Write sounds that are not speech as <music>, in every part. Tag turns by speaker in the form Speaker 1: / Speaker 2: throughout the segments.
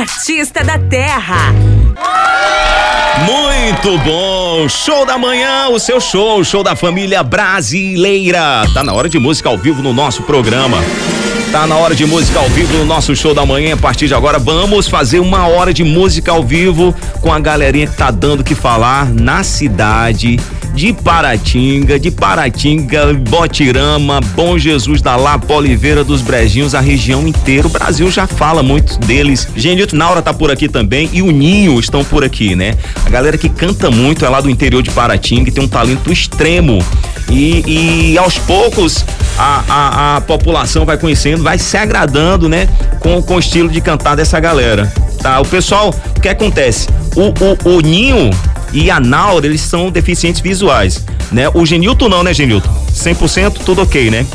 Speaker 1: artista da terra.
Speaker 2: Muito bom! Show da manhã, o seu show, show da família brasileira. Tá na hora de música ao vivo no nosso programa. Tá na hora de música ao vivo no nosso show da manhã. A partir de agora, vamos fazer uma hora de música ao vivo com a galerinha que tá dando que falar na cidade de Paratinga, de Paratinga, Botirama, Bom Jesus da Lapa, Oliveira dos Brejinhos, a região inteira. O Brasil já fala muito deles. Genilton Naura tá por aqui também e o Ninho estão por aqui, né? A galera que canta muito é lá do interior de Paratinga e tem um talento extremo. E, e aos poucos a, a, a, população vai conhecendo, vai se agradando, né? Com, com o estilo de cantar dessa galera. Tá? O pessoal, o que acontece? O, o, o Ninho e a Naura, eles são deficientes visuais, né? O Genilton não, né, Genilton? 100% tudo ok, né?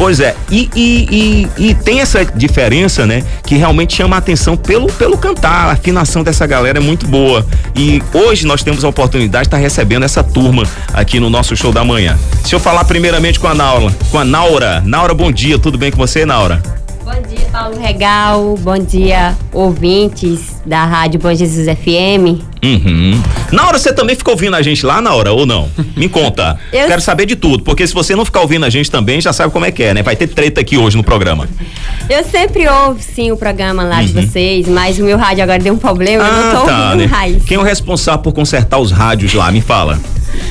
Speaker 2: Pois é, e, e, e, e, tem essa diferença, né? Que realmente chama a atenção pelo, pelo cantar, a afinação dessa galera é muito boa. E hoje nós temos a oportunidade de estar recebendo essa turma aqui no nosso show da manhã. Deixa eu falar primeiramente com a Naura, com a Naura. Naura, bom dia, tudo bem com você, Naura?
Speaker 3: Bom dia, Paulo Regal. Bom dia, ouvintes da Rádio Bom Jesus FM.
Speaker 2: Uhum. Na hora você também fica ouvindo a gente lá na hora ou não? Me conta. <laughs> Eu... Quero saber de tudo, porque se você não ficar ouvindo a gente também, já sabe como é que é, né? Vai ter treta aqui hoje no programa.
Speaker 3: Eu sempre ouvo sim o programa lá uhum. de vocês, mas o meu rádio agora deu um problema, ah, eu não tô
Speaker 2: tá, ouvindo né? raiz. Quem é o responsável por consertar os rádios lá? Me fala.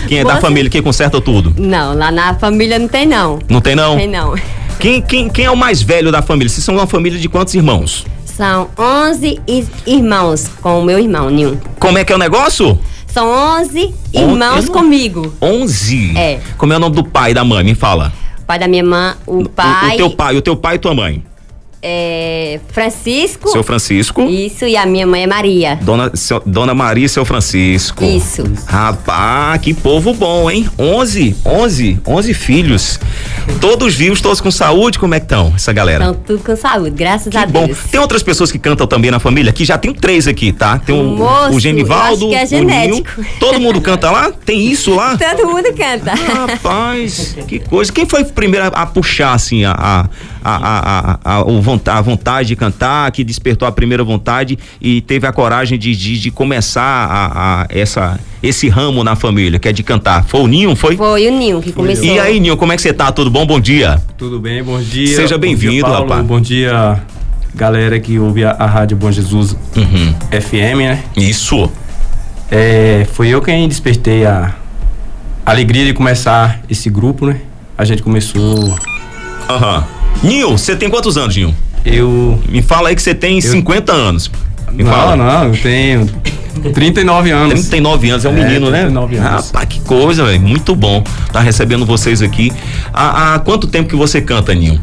Speaker 2: Quem é Você... da família que conserta tudo?
Speaker 3: Não, lá na família não tem não.
Speaker 2: Não tem não?
Speaker 3: Tem não. <laughs>
Speaker 2: Quem, quem, quem é o mais velho da família? Vocês são uma família de quantos irmãos?
Speaker 3: São 11 irmãos com o meu irmão, Nil.
Speaker 2: Como é que é o negócio?
Speaker 3: São 11 irmãos On... comigo.
Speaker 2: 11?
Speaker 3: É.
Speaker 2: Como é o nome do pai e da mãe? Me fala.
Speaker 3: O pai da minha mãe, o pai.
Speaker 2: O, o teu pai, o teu pai e tua mãe
Speaker 3: é, Francisco.
Speaker 2: Seu Francisco.
Speaker 3: Isso, e a minha mãe é Maria.
Speaker 2: Dona, seu, Dona Maria e seu Francisco.
Speaker 3: Isso.
Speaker 2: Rapaz, que povo bom, hein? 11, 11, 11 filhos. Todos vivos, todos com saúde, como é que estão essa galera?
Speaker 3: Estão tudo com saúde, graças
Speaker 2: que
Speaker 3: a
Speaker 2: bom. Deus. Tem outras pessoas que cantam também na família? Aqui já tem três aqui, tá? Tem o,
Speaker 3: Moço,
Speaker 2: o Genivaldo,
Speaker 3: que é genético.
Speaker 2: Ninho. Todo mundo canta lá? Tem isso lá? <laughs>
Speaker 3: Todo mundo canta.
Speaker 2: Rapaz, que coisa. Quem foi o primeiro a, a puxar, assim, a, a, a, a, a, a, a vontade de cantar, que despertou a primeira vontade e teve a coragem de, de, de começar a, a, essa, esse ramo na família, que é de cantar. Foi o Ninho, foi?
Speaker 3: Foi o Ninho que começou.
Speaker 2: E aí, Ninho, como é que você tá? Tudo bom? Bom dia.
Speaker 4: Tudo bem, bom dia.
Speaker 2: Seja bem-vindo, rapaz.
Speaker 4: Bom dia, galera que ouve a, a Rádio Bom Jesus uhum. FM, né?
Speaker 2: Isso.
Speaker 4: É, foi eu quem despertei a alegria de começar esse grupo, né? A gente começou.
Speaker 2: Aham. Uhum. Nil, você tem quantos anos, Nil?
Speaker 4: Eu.
Speaker 2: Me fala aí que você tem eu... 50 anos. Me
Speaker 4: não,
Speaker 2: fala.
Speaker 4: não, eu tenho 39 anos.
Speaker 2: 39 anos, é um é, menino, 39
Speaker 4: né? Anos.
Speaker 2: Rapaz, que coisa, velho. Muito bom tá recebendo vocês aqui. Há, há quanto tempo que você canta, Ninho?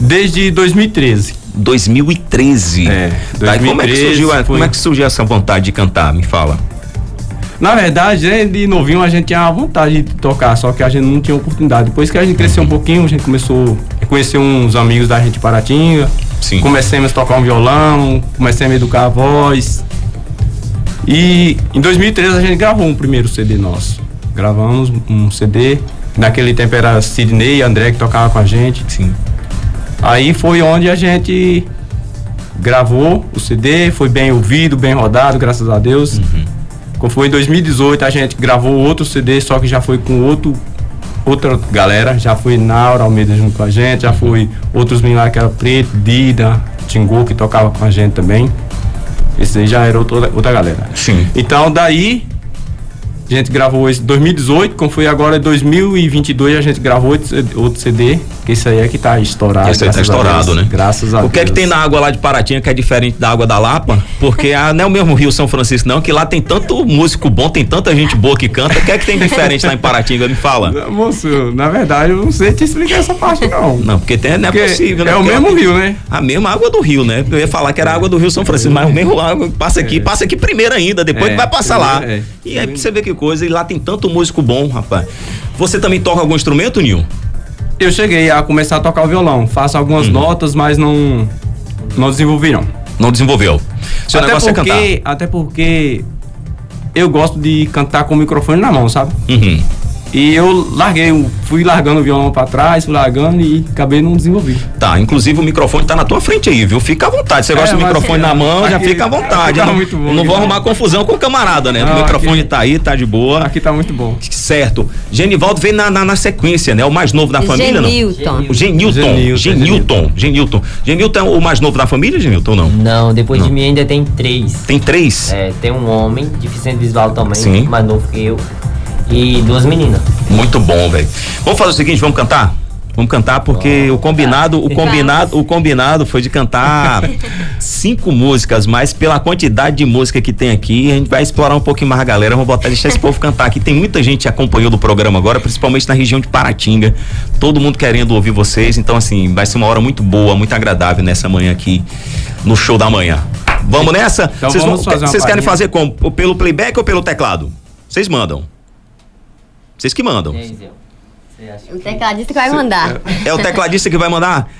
Speaker 4: Desde 2013.
Speaker 2: 2013.
Speaker 4: É, 2013 tá,
Speaker 2: como, é que surgiu, foi... como é que surgiu essa vontade de cantar? Me fala.
Speaker 4: Na verdade, né, de novinho a gente tinha vontade de tocar, só que a gente não tinha oportunidade. Depois que a gente cresceu um pouquinho, a gente começou a conhecer uns amigos da gente de Paratinga. Sim. Comecemos a tocar um violão, comecemos a educar a voz. E em 2013 a gente gravou um primeiro CD nosso. Gravamos um CD. Naquele tempo era Sidney e André que tocava com a gente.
Speaker 2: Sim.
Speaker 4: Aí foi onde a gente gravou o CD, foi bem ouvido, bem rodado, graças a Deus. Uhum. Foi em 2018, a gente gravou outro CD, só que já foi com outro, outra galera. Já foi Naura Almeida junto com a gente, já foi outros meninos lá que era Preto, Dida, Tingu, que tocava com a gente também. Esse aí já era outra, outra galera.
Speaker 2: Sim.
Speaker 4: Então daí a gente gravou esse 2018, como foi agora 2022, a gente gravou outro CD, que esse aí é que tá estourado.
Speaker 2: Esse aí tá estourado, né?
Speaker 4: Graças a
Speaker 2: Deus. O que é que tem na água lá de Paratinha que é diferente da água da Lapa? Porque a, não é o mesmo Rio São Francisco, não, que lá tem tanto músico bom, tem tanta gente boa que canta. O que é que tem diferente lá em Paratinga? Me fala.
Speaker 4: Não, moço, na verdade, eu não sei te explicar essa parte, não.
Speaker 2: Não, porque tem, não é porque possível, né?
Speaker 4: É o mesmo rio, né?
Speaker 2: A mesma água do rio, né? Eu ia falar que era água do Rio São Francisco, mas o mesmo água passa aqui, é. passa aqui primeiro ainda, depois é, vai passar lá. É. E aí você vê que coisa, e lá tem tanto músico bom, rapaz. Você também toca algum instrumento, Nil?
Speaker 4: Eu cheguei a começar a tocar o violão. Faço algumas uhum. notas, mas não não desenvolvi não.
Speaker 2: Não desenvolveu.
Speaker 4: Seu até negócio porque, é cantar. Até porque eu gosto de cantar com o microfone na mão, sabe?
Speaker 2: Uhum.
Speaker 4: E eu larguei, fui largando o violão pra trás, fui largando e acabei não desenvolvendo.
Speaker 2: Tá, inclusive o microfone tá na tua frente aí, viu? Fica à vontade. Você é, gosta do microfone na mão, aqui, já fica à vontade. <laughs> Tá muito bom, não vou arrumar confusão com o camarada, né? Não, o microfone aqui, tá aí, tá de boa.
Speaker 4: Aqui tá muito bom.
Speaker 2: Certo. Genivaldo veio na, na, na sequência, né? O mais novo da família,
Speaker 3: Genilton.
Speaker 2: não? O Genilton. Genilton. Genilton. Genilton é o mais novo da família, Genilton, não?
Speaker 5: Não, depois não. de mim ainda tem três.
Speaker 2: Tem três?
Speaker 5: É, tem um homem, deficiente visual também, Sim. mais novo que eu e duas meninas.
Speaker 2: Muito bom, velho. Vamos fazer o seguinte, vamos cantar? Vamos cantar porque o combinado, o combinado, o combinado foi de cantar <laughs> cinco músicas, mas pela quantidade de música que tem aqui, a gente vai explorar um pouquinho mais a galera, vamos botar deixar esse povo cantar aqui. Tem muita gente que acompanhou do programa agora, principalmente na região de Paratinga. Todo mundo querendo ouvir vocês, então assim, vai ser uma hora muito boa, muito agradável nessa manhã aqui no show da manhã. Vamos nessa?
Speaker 4: Então vocês vamos
Speaker 2: vão, vocês querem fazer como? Pelo playback ou pelo teclado? Vocês mandam. Vocês que mandam.
Speaker 3: O tecladista que vai mandar.
Speaker 2: É o tecladista que vai mandar?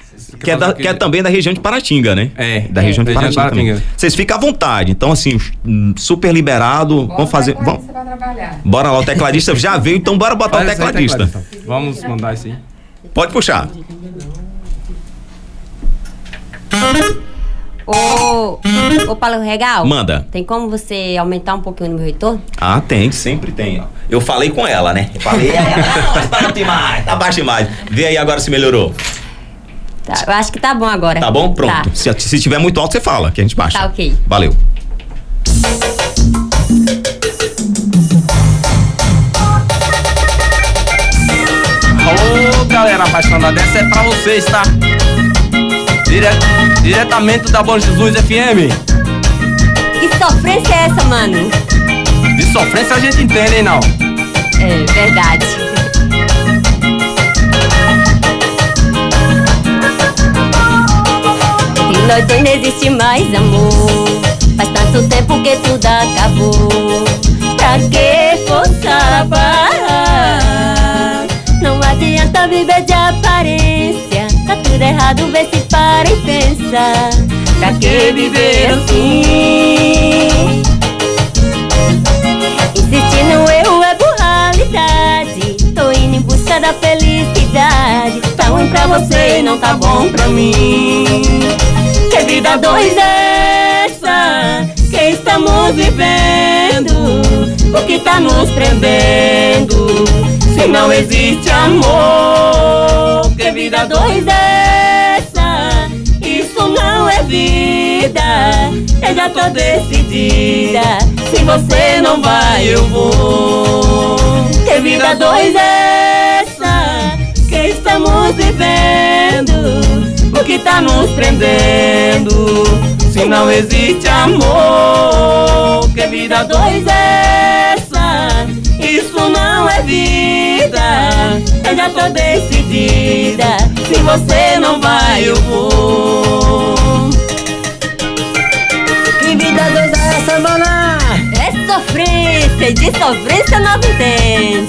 Speaker 2: Que é, da, que é, também da região de Paratinga, né?
Speaker 4: É.
Speaker 2: Da região de Paratinga. Paratinga. Vocês ficam à vontade. Então, assim, super liberado. Bora vamos fazer. Vamos, bora lá, o tecladista já veio, então bora botar Faz o tecladista. tecladista.
Speaker 4: Vamos mandar isso aí.
Speaker 2: Pode puxar.
Speaker 3: Ô, ô Paulo Regal.
Speaker 2: Manda.
Speaker 3: Tem como você aumentar um pouquinho o meu retorno?
Speaker 2: Ah, tem, sempre tem. Eu falei com ela, né? Eu falei, ela, não, tá alto demais, tá baixo demais. Vê aí agora se melhorou.
Speaker 3: Tá, eu acho que tá bom agora.
Speaker 2: Tá bom? Pronto. Tá. Se, se tiver muito alto, você fala, que a gente baixa.
Speaker 3: Tá ok.
Speaker 2: Valeu.
Speaker 4: Ô, galera apaixonada, essa é pra vocês, tá? Dire... Diretamente da Bom Jesus FM.
Speaker 3: Que sofrência é essa, mano?
Speaker 4: De sofrência a gente entende, hein, não?
Speaker 3: É verdade. Se nós dois não existe mais amor Faz tanto tempo que tudo acabou Pra que forçar a barra Não adianta viver de aparência Tá tudo errado, vê se Pra que viver assim? Insistir no erro é burralidade Tô indo em busca da felicidade Tá ruim pra você e não tá bom pra mim Que vida dois é essa que estamos vivendo? O que tá nos prendendo? Se não existe amor Que vida dois é vida. Eu já tô decidida. Se você não vai eu vou. Que vida dois é essa? Que estamos vivendo. O que tá nos prendendo? Se não existe amor Que vida dois é essa? Isso não é vida. Eu já tô decidida. Se você não vai eu vou
Speaker 6: é
Speaker 3: sofrência, e de sofrência não entende.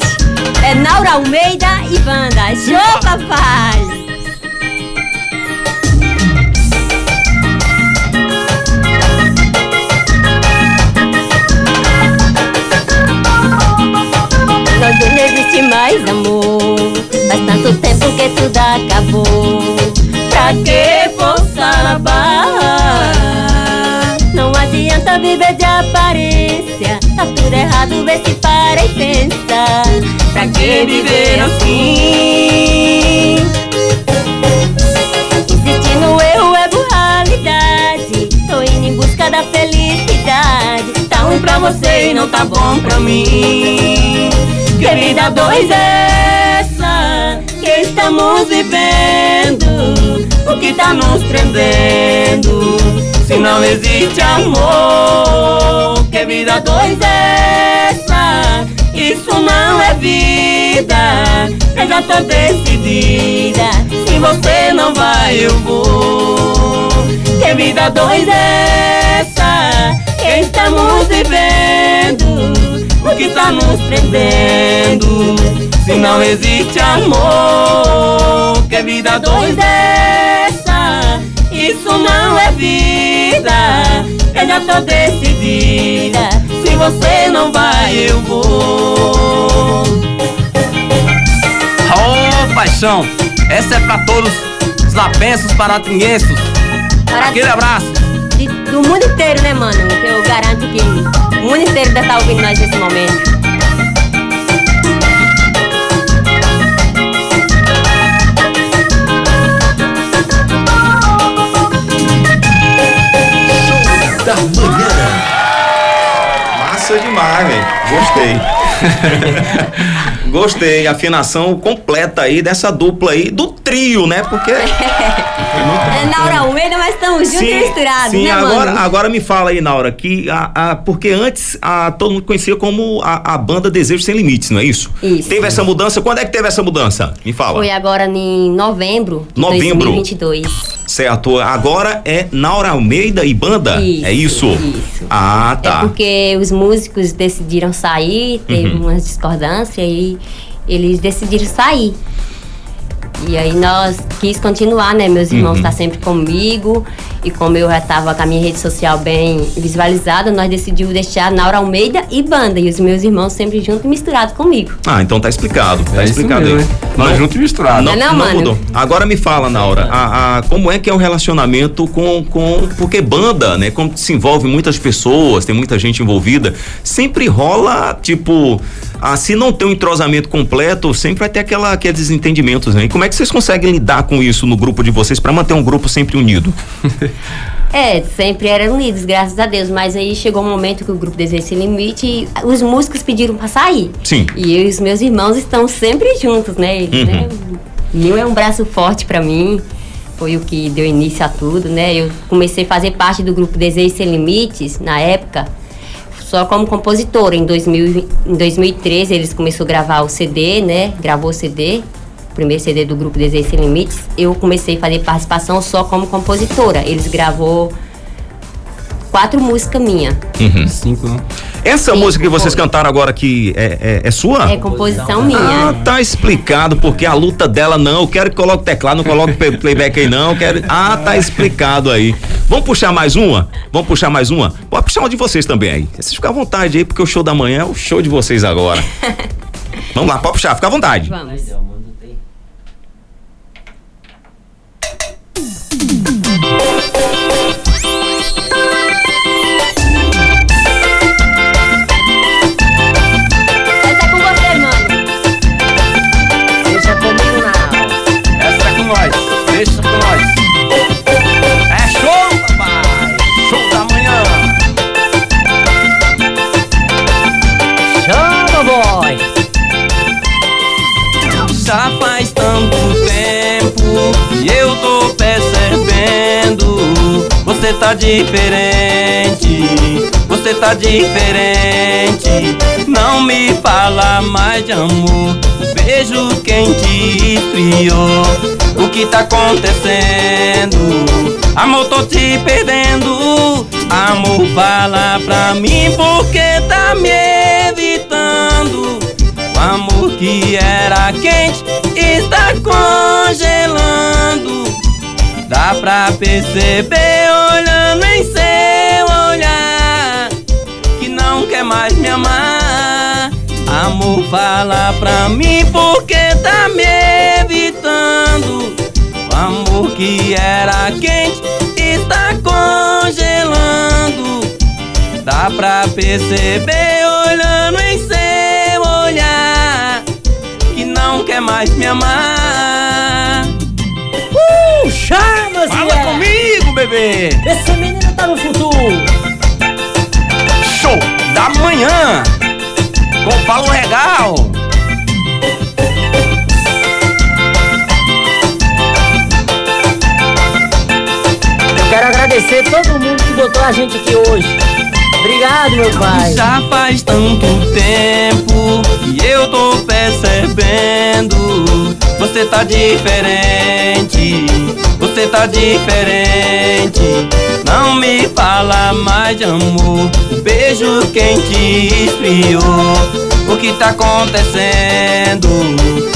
Speaker 3: É Naura Almeida e Wanda. Show, papai! Viver de aparência Tá tudo errado, vê se para e pensa Pra que viver assim? Insistir no erro é burralidade Tô indo em busca da felicidade Tá ruim pra você e não tá bom pra mim Que vida dois é essa que estamos vivendo? O que tá nos prendendo? Se não existe amor, que vida dois é essa? Isso não é vida, eu já tô decidida. Se você não vai, eu vou. Que vida dois é essa? Que estamos vivendo? O que tá nos prendendo? Se não existe amor, que vida dois é essa? Isso não é vida, eu já tô decidida. Se você não vai, eu vou. paixão. Essa é pra todos os lapensos paratinhenses. Aquele abraço.
Speaker 7: De, do mundo inteiro, né, mano? Eu garanto que o mundo inteiro deve estar ouvindo nós nesse momento.
Speaker 2: Da manhã. Massa demais, velho. Gostei. <laughs> Gostei, afinação completa aí dessa dupla aí, do trio, né? Porque. <laughs>
Speaker 7: É Naura Almeida, mas estamos juntos e misturados,
Speaker 2: sim,
Speaker 7: né,
Speaker 2: agora,
Speaker 7: mano?
Speaker 2: agora me fala aí, Naura, que a, a, porque antes a, todo mundo conhecia como a, a banda Desejo Sem Limites, não é isso?
Speaker 7: Isso.
Speaker 2: Teve essa mudança, quando é que teve essa mudança? Me fala.
Speaker 7: Foi agora em novembro de
Speaker 2: Novembro.
Speaker 7: 2022.
Speaker 2: Certo, agora é Naura Almeida e banda?
Speaker 7: Isso,
Speaker 2: é isso?
Speaker 7: isso.
Speaker 2: Ah, tá.
Speaker 7: É porque os músicos decidiram sair, teve
Speaker 2: Uhum.
Speaker 7: umas discordâncias e eles decidiram sair. E aí nós quis continuar, né? Meus irmãos
Speaker 2: Uhum.
Speaker 7: estão sempre comigo. E como eu já estava com a minha rede social bem visualizada, nós decidimos deixar Naura Almeida e banda. E os meus irmãos sempre juntos e misturados comigo.
Speaker 2: Ah, então tá explicado. Tá
Speaker 3: É isso
Speaker 2: explicado
Speaker 3: mesmo,
Speaker 2: aí.
Speaker 3: Nós juntos e misturados.
Speaker 2: Não,
Speaker 7: Não é não,
Speaker 2: não
Speaker 7: mano?
Speaker 2: mudou. Agora me fala, Naura, a, a- como é que é o relacionamento com, com. Porque banda, né? Como se envolve muitas pessoas, tem muita gente envolvida, sempre rola, tipo. Ah, se não tem um entrosamento completo, sempre vai ter aquela, aqueles desentendimentos, né? E como é que vocês conseguem lidar com isso no grupo de vocês para manter um grupo sempre unido? <laughs>
Speaker 7: É, sempre eram unidos, graças a Deus. Mas aí chegou um momento que o grupo Desejo Sem Limite, e os músicos pediram pra sair.
Speaker 2: Sim.
Speaker 7: E eu e os meus irmãos estão sempre juntos, né?
Speaker 2: Uhum.
Speaker 7: né? Nil é um braço forte pra mim. Foi o que deu início a tudo, né? Eu comecei a fazer parte do grupo Desejo Sem Limites, na época, só como compositora. Em, 2000, em 2013 eles começaram a gravar o CD, né? Gravou o CD, o primeiro CD do grupo Desejo Sem Limites. Eu comecei a fazer participação só como compositora. Eles gravou quatro músicas minhas.
Speaker 3: Cinco, né?
Speaker 2: Essa
Speaker 7: Sim,
Speaker 2: música que vocês
Speaker 7: foi.
Speaker 2: cantaram agora aqui é, é, é sua?
Speaker 7: É composição
Speaker 2: Ah,
Speaker 7: minha.
Speaker 2: tá explicado, porque a luta dela não, eu quero que coloque teclado, não coloque play- playback aí não, quero... Ah, tá explicado aí. Vamos puxar mais uma? Vamos puxar mais uma? Pode puxar uma de vocês também aí. Vocês ficam à vontade aí, porque o show da manhã é o show de vocês agora. <laughs> Vamos lá, pode puxar, fica à vontade.
Speaker 7: Vamos. Você
Speaker 3: tá diferente, você tá diferente. Não me fala mais de amor. Vejo quem te esfriou. O que tá acontecendo? Amor, tô te perdendo. Amor, fala pra mim porque tá me evitando. O amor que era quente está congelando. Dá pra perceber olhando em seu olhar que não quer mais me amar. Amor, fala pra mim porque tá me evitando. O amor que era quente está congelando. Dá pra perceber olhando em seu olhar que não quer mais me amar.
Speaker 6: Uh,
Speaker 3: Fala
Speaker 6: Zé.
Speaker 3: comigo, bebê!
Speaker 6: Esse menino tá no futuro.
Speaker 3: Show da manhã com Paulo Regal.
Speaker 6: Eu quero agradecer todo mundo que botou a gente aqui hoje. Obrigado, meu pai.
Speaker 3: Já faz tanto tempo que eu tô percebendo. Você tá diferente, você tá diferente. Não me fala mais de amor. Beijo quem te esfriou. O que tá acontecendo?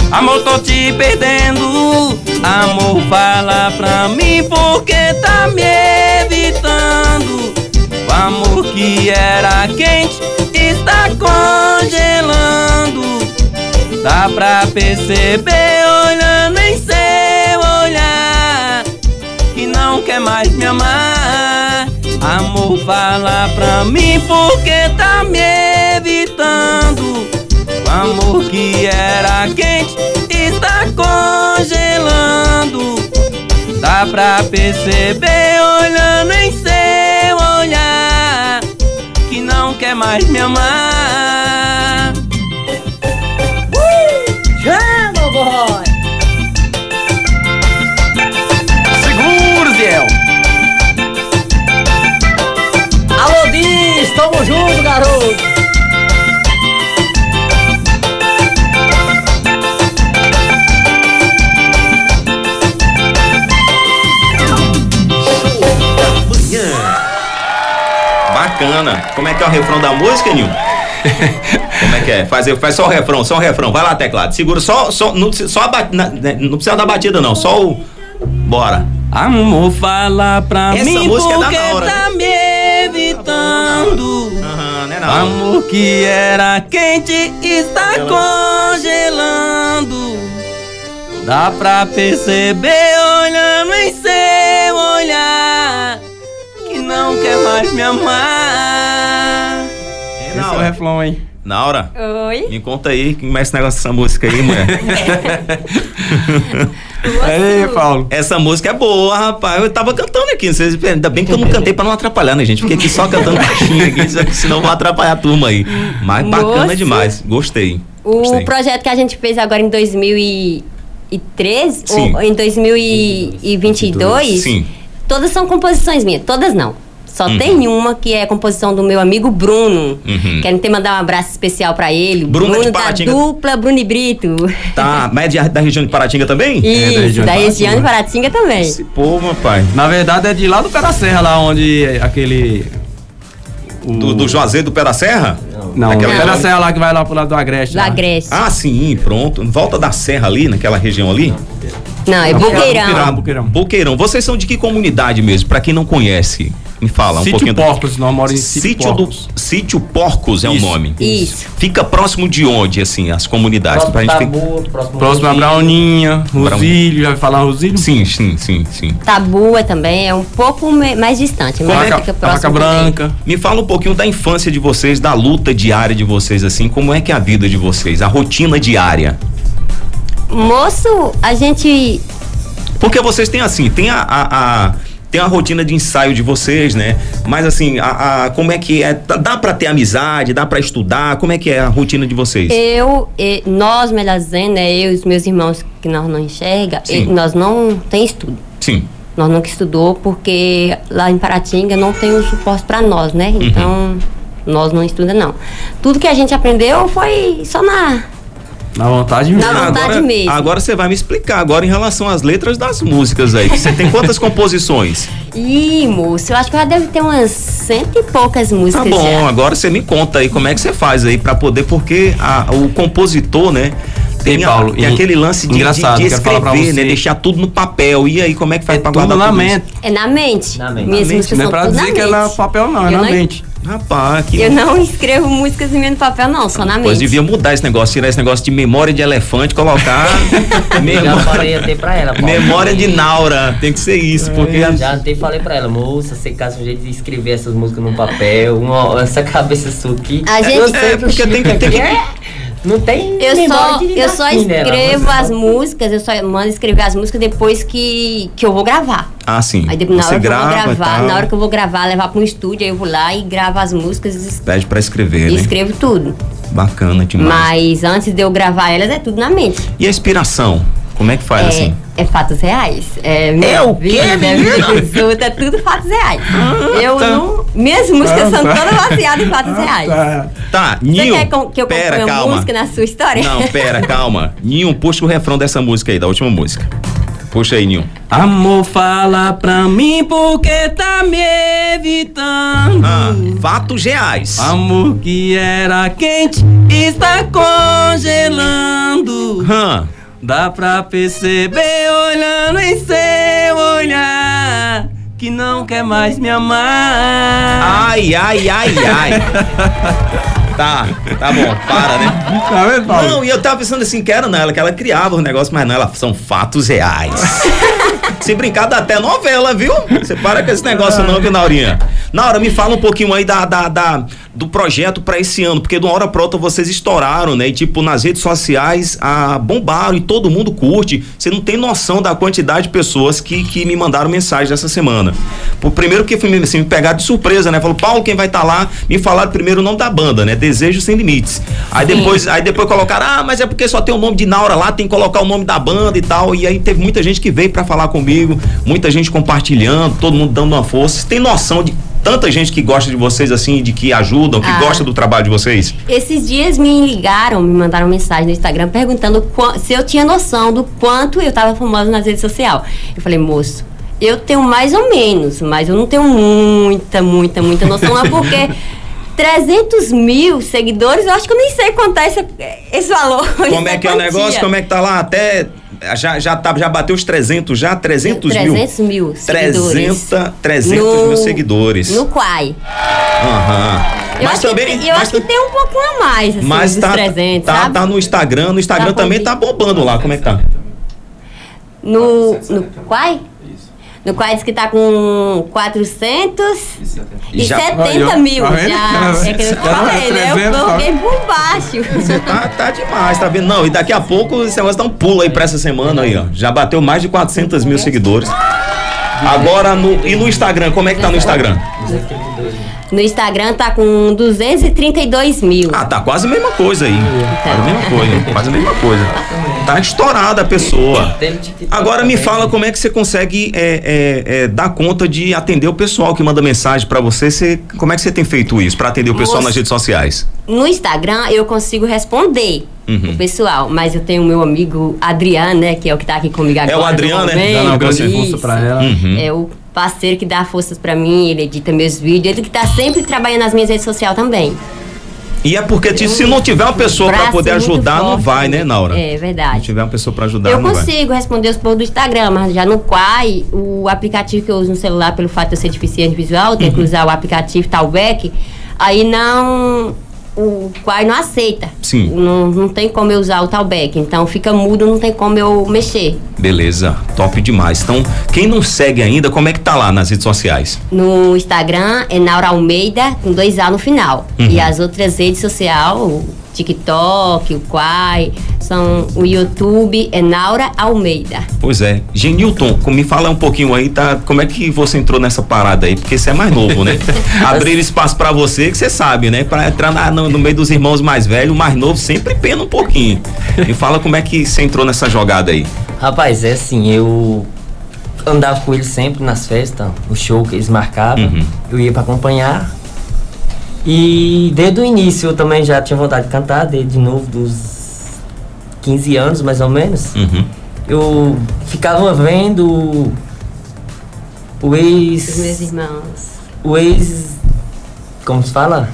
Speaker 3: Amor, tô te perdendo. Amor, fala pra mim porque tá me evitando. O amor que era quente está congelando. Dá pra perceber quer mais me amar. Amor, fala pra mim porque tá me evitando. O amor que era quente está congelando. Dá pra perceber olhando em seu olhar que não quer mais me amar.
Speaker 2: Refrão da música, Nil? <laughs> Como é que é? Faz, faz só o refrão, só o refrão. Vai lá, teclado. Segura só, só, não, só a bat, né, não precisa da batida, não. Só o. Bora.
Speaker 3: Amor, fala pra
Speaker 2: Essa
Speaker 3: mim
Speaker 2: música é da
Speaker 3: porque
Speaker 2: Naura,
Speaker 3: tá
Speaker 2: né?
Speaker 3: me evitando.
Speaker 2: Né, não?
Speaker 3: Amor que era quente está congelando. Dá pra perceber olhando em seu olhar que não quer mais me amar.
Speaker 2: Naura.
Speaker 3: refrão, hein?
Speaker 2: Naura,
Speaker 7: Oi?
Speaker 2: me conta aí como é esse negócio dessa música aí, mulher. <laughs>
Speaker 3: Ei, Paulo.
Speaker 2: Essa música é boa, rapaz. Eu tava cantando aqui. Ainda bem que eu não cantei pra não atrapalhar, né, gente? Fiquei aqui só cantando baixinho aqui, senão vou atrapalhar a turma aí. Mas bacana
Speaker 7: Moço.
Speaker 2: demais. Gostei.
Speaker 7: O
Speaker 2: Gostei.
Speaker 7: projeto que a gente fez agora em 2013,
Speaker 2: Sim.
Speaker 7: ou em 2022,
Speaker 2: Sim.
Speaker 7: todas são composições minhas, todas não. Só
Speaker 2: Uhum.
Speaker 7: tem uma que é composição do meu amigo Bruno.
Speaker 2: Uhum.
Speaker 7: Quero ter mandar um abraço especial pra ele.
Speaker 2: Bruno é de
Speaker 7: da
Speaker 2: Paratinga.
Speaker 7: dupla Bruno e Brito.
Speaker 2: Tá, mas é de- da região de Paratinga também?
Speaker 7: Isso,
Speaker 3: região de
Speaker 7: da
Speaker 3: Paratinga.
Speaker 7: região de Paratinga também.
Speaker 2: Esse povo, rapaz.
Speaker 3: Na verdade é de lá do pé da serra, lá onde aquele. o-
Speaker 2: Do, do Juazeiro do Pé da Serra?
Speaker 3: Não,
Speaker 2: Daquela
Speaker 3: do pé da
Speaker 2: região?
Speaker 3: serra lá que vai lá pro lado do Agreste.
Speaker 7: Do
Speaker 3: lá.
Speaker 7: Agreste.
Speaker 2: Ah, sim, pronto. Em Volta da Serra ali, naquela região ali?
Speaker 7: Não, é
Speaker 3: Não,
Speaker 7: Buqueirão.
Speaker 3: Buqueirão. Buqueirão.
Speaker 2: Boqueirão. Vocês são de que comunidade mesmo? Pra quem não conhece, me fala um
Speaker 3: Sítio
Speaker 2: pouquinho. do-
Speaker 3: Porcos, nós moramos em Sítio,
Speaker 2: Sítio do
Speaker 3: Porcos.
Speaker 2: Sítio Porcos é o
Speaker 3: Isso.
Speaker 2: nome.
Speaker 7: Isso.
Speaker 2: Fica próximo de onde, assim, as comunidades?
Speaker 5: Próximo
Speaker 2: Pra gente
Speaker 5: Tabu, próximo
Speaker 3: Próximo a. Brauninha, Rosilho, já vai falar Rosilho?
Speaker 2: Sim, sim, sim, sim.
Speaker 7: Tabua também é um pouco mais distante, mas fica próximo também.
Speaker 3: branca.
Speaker 2: Me fala um pouquinho da infância de vocês, da luta diária de vocês, assim, como é que é a vida de vocês, a rotina diária.
Speaker 7: Moço, a gente
Speaker 2: Porque vocês têm assim, tem a, a- a- tem a rotina de ensaio de vocês, né? Mas assim, a, a- como é que é? Dá- pra ter amizade, dá pra estudar? Como é que é a rotina de vocês?
Speaker 7: Eu, e- nós, melhor dizendo, né, eu e os meus irmãos que nós não enxerga, e nós não tem estudo.
Speaker 2: Sim.
Speaker 7: Nós nunca estudou porque lá em Paratinga não tem o suporte para nós, né?
Speaker 2: Uhum.
Speaker 7: Então, nós não estuda não. Tudo que a gente aprendeu foi só na
Speaker 3: Na vontade mesmo.
Speaker 7: Na vontade
Speaker 2: agora,
Speaker 7: mesmo.
Speaker 2: agora você vai me explicar agora em relação às letras das músicas aí. Você tem quantas <laughs> composições?
Speaker 7: Ih, moço, eu acho que já deve ter umas cento e poucas
Speaker 2: Tá
Speaker 7: músicas
Speaker 2: bom,
Speaker 7: já.
Speaker 2: agora você me conta aí como é que você faz aí pra poder, porque a- o compositor, né? Tem,
Speaker 3: Ei,
Speaker 2: a-
Speaker 3: Paulo,
Speaker 2: tem
Speaker 3: e-
Speaker 2: aquele lance de,
Speaker 3: engraçado,
Speaker 2: de, de
Speaker 3: quero falar pra
Speaker 2: escrever,
Speaker 3: você.
Speaker 2: né? Deixar tudo no papel. E aí, como é que faz
Speaker 3: É
Speaker 2: pra
Speaker 3: tudo
Speaker 2: guardar
Speaker 3: na
Speaker 2: tudo
Speaker 3: mente.
Speaker 7: É na mente.
Speaker 5: Na mente.
Speaker 7: Minhas
Speaker 2: Na mente,
Speaker 7: músicas
Speaker 3: Não é pra
Speaker 7: tudo
Speaker 3: dizer que é
Speaker 7: mente.
Speaker 3: na papel, não, é
Speaker 7: Eu
Speaker 3: na
Speaker 7: não-
Speaker 3: mente.
Speaker 2: Rapaz, que
Speaker 7: Eu não escrevo músicas em no papel, não, só na
Speaker 2: Pois
Speaker 7: mente.
Speaker 2: devia mudar esse negócio, tirar esse negócio de memória de elefante, colocar <laughs>
Speaker 5: Já
Speaker 2: memó-
Speaker 5: falei até pra ela. Paulo.
Speaker 2: memória de Naura. Tem que ser isso, porque
Speaker 5: Já até falei pra ela, moça, você caça um jeito de escrever essas músicas num papel, uma, essa cabeça sua aqui.
Speaker 7: A gente-
Speaker 2: É, porque tem que- tem que- <laughs>
Speaker 5: é- Não tem
Speaker 7: Eu só,
Speaker 5: de
Speaker 7: eu só
Speaker 5: dela,
Speaker 7: escrevo as músicas, eu só mando escrever as músicas depois que, que eu vou gravar.
Speaker 2: Ah, sim.
Speaker 7: Aí depois, na
Speaker 2: Você
Speaker 7: hora que eu
Speaker 2: grava
Speaker 7: vou
Speaker 2: e
Speaker 7: gravar, na hora que eu vou gravar, levar para um estúdio, aí eu vou lá e gravo as músicas e
Speaker 2: Pede pra escrever,
Speaker 7: e
Speaker 2: né?
Speaker 7: escrevo tudo.
Speaker 2: Bacana demais.
Speaker 7: Mas antes de eu gravar elas, é tudo na mente.
Speaker 2: E a inspiração? Como é que faz
Speaker 7: é,
Speaker 2: assim?
Speaker 7: é fatos reais. É,
Speaker 2: É o quê,
Speaker 7: vida,
Speaker 2: menina? <laughs>
Speaker 7: é tudo fatos reais. eu
Speaker 3: tá.
Speaker 7: não. Minhas músicas
Speaker 3: Ah,
Speaker 7: são
Speaker 3: tá.
Speaker 7: todas baseadas em fatos reais.
Speaker 3: Tá.
Speaker 2: Tá,
Speaker 7: Você
Speaker 2: Ninho.
Speaker 7: quer com- que eu
Speaker 2: pera,
Speaker 7: componha
Speaker 2: calma.
Speaker 7: música na sua história?
Speaker 2: Não, pera, <laughs> calma. Ninho, puxa o refrão dessa música aí, da última música. Puxa aí, Ninho.
Speaker 3: Amor, fala pra mim porque tá me evitando.
Speaker 2: Ah, fatos reais.
Speaker 3: Amor que era quente está congelando.
Speaker 2: Hã.
Speaker 3: Dá pra perceber olhando em seu olhar que não quer mais me amar.
Speaker 2: Ai, ai, ai, ai. <laughs> Tá, tá bom, para, né?
Speaker 3: Tá vendo,
Speaker 2: Não, e eu tava pensando assim, que era nela, que ela criava os negócios, mas não, ela são fatos reais. <laughs> Se brincar, dá até novela, viu? Você para com esse negócio não, viu, Naurinha? Naura, me fala um pouquinho aí da, da, da do projeto para esse ano, porque de uma hora pra outra vocês estouraram, né? E tipo, nas redes sociais, a, bombaram e todo mundo curte. Você não tem noção da quantidade de pessoas que, que me mandaram mensagem essa semana. Por primeiro que foi assim, me pegar de surpresa, né? Falou, Paulo, quem vai estar tá lá? Me falaram primeiro o nome da banda, né? Desejo Sem Limites. Aí depois, aí depois colocaram, ah, mas é porque só tem o nome de Naura lá, tem que colocar o nome da banda e tal. E aí teve muita gente que veio para falar comigo, muita gente compartilhando, todo mundo dando uma força. Você tem noção de tanta gente que gosta de vocês assim, de que ajudam, que ah, gosta do trabalho de vocês?
Speaker 7: Esses dias me ligaram, me mandaram mensagem no Instagram perguntando se eu tinha noção do quanto eu estava famosa nas redes sociais. Eu falei, moço, eu tenho mais ou menos, mas eu não tenho muita, muita, muita noção, não, porque <laughs> 300 mil seguidores, eu acho que eu nem sei contar esse, esse valor.
Speaker 2: Como é que é o negócio? Como é que tá lá? Até já, já, tá, já bateu os 300, já? 300,
Speaker 7: 300 mil? mil
Speaker 2: seguidores. 300, 300 no, mil seguidores.
Speaker 7: No Quai.
Speaker 2: Aham.
Speaker 7: Eu mas também. Que, eu acho que tem um pouquinho a mais, assim,
Speaker 2: mas tá, 300, tá, tá, no Instagram. No Instagram tá também tá bombando lá. Como é que tá?
Speaker 7: No, no Quai? No qual diz que tá com 470 mil tá já. É que eu falei, né? Eu coloquei por baixo.
Speaker 2: Você tá, tá demais, tá vendo? Não, e daqui a pouco esse negócio dá um pulo aí pra essa semana aí, ó. Já bateu mais de 400 mil seguidores. Agora, no, e no Instagram, como é que tá no Instagram?
Speaker 7: No Instagram tá com 232 mil.
Speaker 2: Ah, tá quase a mesma coisa aí. Então. Quase a mesma coisa, quase a mesma coisa. Tá estourada a pessoa. Agora me fala como é que você consegue é, é, é, dar conta de atender o pessoal que manda mensagem para você. você. Como é que você tem feito isso para atender o pessoal Moço, nas redes sociais?
Speaker 7: No Instagram eu consigo responder. Uhum. o pessoal, mas eu tenho o meu amigo Adriano, né, que é o que tá aqui comigo agora.
Speaker 2: É o Adriano, né?
Speaker 4: Dá uma grande força pra ela.
Speaker 7: Uhum. É o parceiro que dá forças para mim, ele edita meus vídeos, ele que tá sempre trabalhando nas minhas redes sociais também.
Speaker 2: E é porque se não tiver uma pessoa para poder ajudar, forte, não vai, né, Naura?
Speaker 7: É verdade.
Speaker 2: Se tiver uma pessoa para ajudar,
Speaker 7: eu consigo vai. responder os povos do Instagram, mas já no Quai, o aplicativo que eu uso no celular, pelo fato de eu ser deficiente visual, tenho uhum. que usar o aplicativo Talback, aí não o Quai não aceita.
Speaker 2: Sim.
Speaker 7: Não, não tem como eu usar o talback. Então fica mudo, não tem como eu mexer.
Speaker 2: Beleza, top demais. Então, quem não segue ainda, como é que tá lá nas redes sociais?
Speaker 7: No Instagram é Naura Almeida, com dois A no final. Uhum. E as outras redes sociais, TikTok, o Quai, são o YouTube é Naura Almeida.
Speaker 2: Pois é. Genilton, me fala um pouquinho aí, tá? Como é que você entrou nessa parada aí? Porque você é mais novo, né? <laughs> Abrir espaço para você, que você sabe, né? Para entrar na, no, no, meio dos irmãos mais velhos, o mais novo sempre pena um pouquinho. Me fala como é que você entrou nessa jogada aí.
Speaker 5: Rapaz, é assim, eu andava com eles sempre nas festas, o show que eles marcavam, uhum. eu ia para acompanhar e desde o início eu também já tinha vontade de cantar, desde de novo dos 15 anos mais ou menos.
Speaker 2: Uhum.
Speaker 5: Eu ficava vendo o ex.
Speaker 7: Os meus irmãos.
Speaker 5: O ex. Como se fala?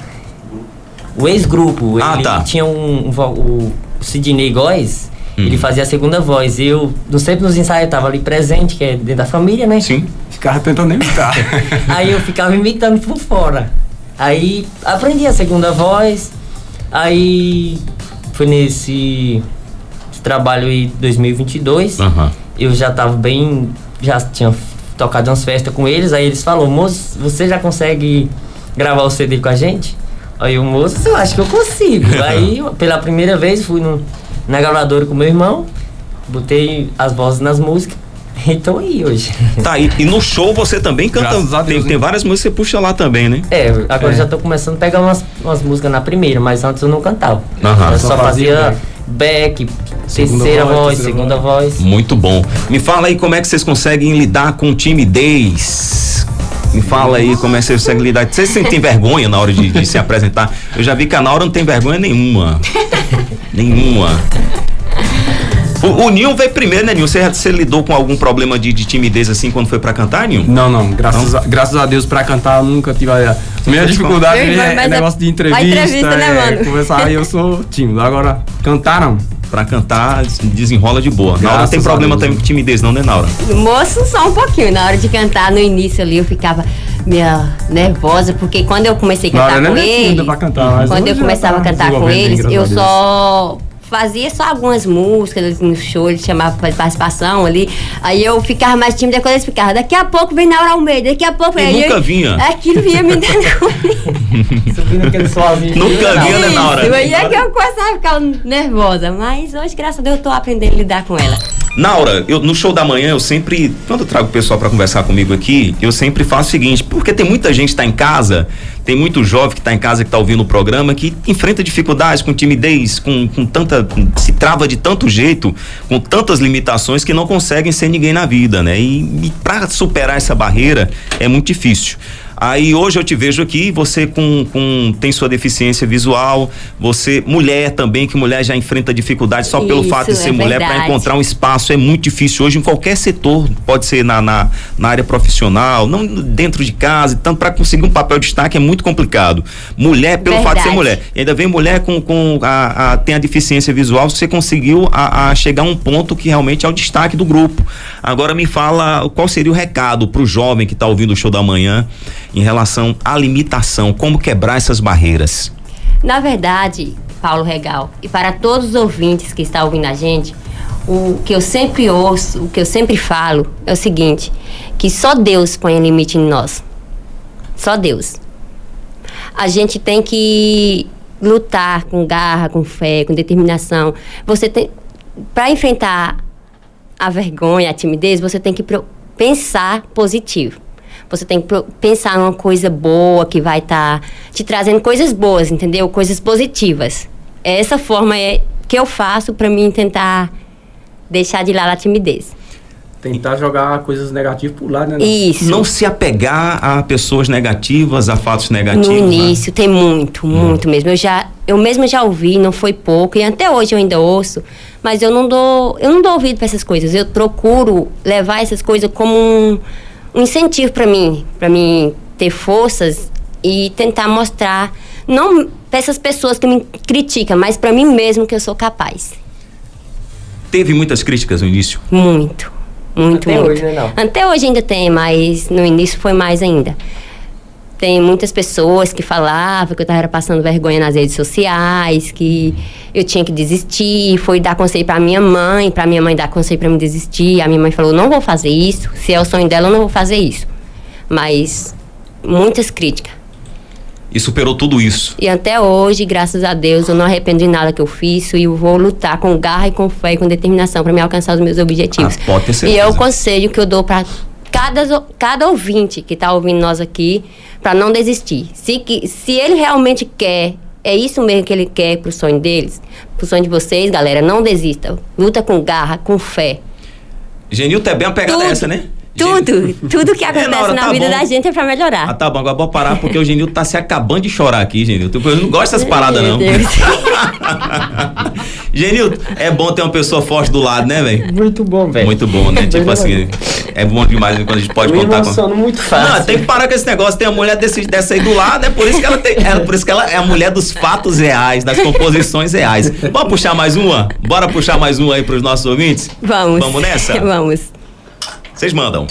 Speaker 5: O ex-grupo.
Speaker 2: Ah,
Speaker 5: ele
Speaker 2: tá.
Speaker 5: tinha um, um, o Sidney Góes. Uhum. Ele fazia a segunda voz. Eu, sempre nos ensaios, eu tava ali presente, que é dentro da família, né?
Speaker 2: Sim.
Speaker 4: Ficava tentando imitar. <laughs>
Speaker 5: Aí eu ficava imitando por fora. Aí aprendi a segunda voz, aí foi nesse trabalho em 2022.
Speaker 2: Uhum.
Speaker 5: Eu já tava bem, já tinha tocado umas festas com eles, aí eles falaram, moço, você já consegue gravar o CD com a gente? Aí o moço, eu acho que eu consigo. <laughs> aí, pela primeira vez, fui no, na gravadora com meu irmão, botei as vozes nas músicas. <laughs> Então aí hoje.
Speaker 2: Tá, e, e, no show você também canta. Deus, tem, tem, várias músicas que você puxa lá também, né?
Speaker 5: É, agora é. já tô começando a pegar umas, umas músicas na primeira, mas antes eu não cantava.
Speaker 2: Uhum.
Speaker 5: Eu só, fazia back, terceira voz, voz segunda voz. voz.
Speaker 2: Muito bom. Me fala aí como é que vocês conseguem lidar com timidez. Me fala aí como é que você consegue lidar. Vocês sentem vergonha na hora de, de se apresentar? Eu já vi que a Naura não tem vergonha nenhuma. <laughs> nenhuma. O, o Ninho veio primeiro, né, Ninho? Você, você lidou com algum problema de, de timidez assim quando foi pra cantar, Ninho?
Speaker 4: Não, não. Graças, não? A, graças a Deus pra cantar eu nunca tive a. Minha dificuldade Ei, é, é negócio de entrevista. entrevista né, é, mano? Conversar aí eu sou tímido. Agora, cantar não.
Speaker 2: Pra cantar, desenrola de boa. Naura não tem problema também com timidez, não, né, Naura?
Speaker 7: Moço, só um pouquinho. Na hora de cantar, no início ali, eu ficava meio nervosa, porque quando eu comecei a cantar com eles.
Speaker 4: Cantar,
Speaker 7: quando eu começava tá a cantar com eles, eu só fazia só algumas músicas no show, ele chamava pra participação ali. Aí eu ficava mais tímida quando ele ficava. Daqui a pouco vem Naura Almeida, daqui a pouco
Speaker 2: vem.
Speaker 7: nunca
Speaker 2: eu, vinha. <laughs>
Speaker 7: Aquilo vinha me dando <laughs>
Speaker 5: Subindo aquele sozinho.
Speaker 2: Nunca vinha, né, Naura?
Speaker 7: Aí é que eu começava a ficar nervosa. Mas hoje, graças a Deus, eu tô aprendendo a lidar com ela.
Speaker 2: Naura, eu, no show da manhã, eu sempre, quando eu trago o pessoal para conversar comigo aqui, eu sempre faço o seguinte, porque tem muita gente que tá em casa, tem muito jovem que está em casa que está ouvindo o programa que enfrenta dificuldades com timidez, com, com tanta. se trava de tanto jeito, com tantas limitações que não conseguem ser ninguém na vida, né? E, e para superar essa barreira é muito difícil. Aí hoje eu te vejo aqui, você com, com tem sua deficiência visual, você mulher também, que mulher já enfrenta dificuldades só Isso, pelo fato de ser é mulher para encontrar um espaço é muito difícil hoje em qualquer setor, pode ser na, na, na área profissional, não dentro de casa, tanto para conseguir um papel de destaque é muito complicado. Mulher pelo verdade. fato de ser mulher, e ainda vem mulher com, com a, a tem a deficiência visual, você conseguiu a, a chegar a um ponto que realmente é o destaque do grupo. Agora me fala qual seria o recado para o jovem que está ouvindo o show da manhã em relação à limitação, como quebrar essas barreiras?
Speaker 7: Na verdade, Paulo Regal, e para todos os ouvintes que estão ouvindo a gente, o que eu sempre ouço, o que eu sempre falo é o seguinte: que só Deus põe limite em nós. Só Deus. A gente tem que lutar com garra, com fé, com determinação. Você tem para enfrentar a vergonha, a timidez, você tem que pensar positivo. Você tem que pensar numa coisa boa que vai estar tá te trazendo coisas boas, entendeu? Coisas positivas. Essa forma é que eu faço para mim tentar deixar de lado a timidez.
Speaker 4: Tentar jogar coisas negativas por lá, né?
Speaker 7: Isso.
Speaker 2: Não se apegar a pessoas negativas, a fatos negativos. No
Speaker 7: né? início né? tem muito, muito hum. mesmo. Eu já, eu mesmo já ouvi, não foi pouco e até hoje eu ainda ouço, mas eu não dou, eu não dou ouvido para essas coisas. Eu procuro levar essas coisas como um um incentivo para mim, para mim ter forças e tentar mostrar não para essas pessoas que me criticam, mas para mim mesmo que eu sou capaz.
Speaker 2: Teve muitas críticas no início?
Speaker 7: Muito, muito,
Speaker 5: Até
Speaker 7: muito.
Speaker 5: hoje, né, não?
Speaker 7: Até hoje ainda tem, mas no início foi mais ainda. Tem muitas pessoas que falavam que eu estava passando vergonha nas redes sociais, que eu tinha que desistir. Foi dar conselho para minha mãe, para minha mãe dar conselho para me desistir. A minha mãe falou: não vou fazer isso. Se é o sonho dela, eu não vou fazer isso. Mas muitas críticas.
Speaker 2: E superou tudo isso.
Speaker 7: E até hoje, graças a Deus, eu não arrependo de nada que eu fiz e eu vou lutar com garra e com fé e com determinação para me alcançar os meus objetivos.
Speaker 2: Ah, pode ter certeza.
Speaker 7: E é o conselho que eu dou para cada, cada ouvinte que está ouvindo nós aqui para não desistir. Se, se ele realmente quer, é isso mesmo que ele quer pro sonho deles, pro sonho de vocês, galera, não desista. Luta com garra, com fé.
Speaker 2: Genil tá bem a pegada essa, né?
Speaker 7: Tudo, tudo que <laughs> acontece é, na, tá vida bom. da gente é pra melhorar.
Speaker 2: Ah, tá bom, agora vou parar porque o Genil tá se acabando de chorar aqui, Genil. Eu não gosto dessas paradas, não. <laughs> Genil, é bom ter uma pessoa forte do lado, né, velho?
Speaker 5: Muito bom, velho.
Speaker 2: Muito bom, né? <laughs> tipo assim, é bom demais quando a gente pode
Speaker 5: eu
Speaker 2: contar
Speaker 5: com. muito fácil.
Speaker 2: Não, tem que parar com esse negócio. Tem a mulher desse, dessa aí do lado, é por isso que ela tem. É por isso que ela é a mulher dos fatos reais, das composições reais. Vamos puxar mais uma? Bora puxar mais uma aí pros nossos ouvintes?
Speaker 7: Vamos.
Speaker 2: Vamos nessa?
Speaker 7: Vamos.
Speaker 2: Vocês mandam.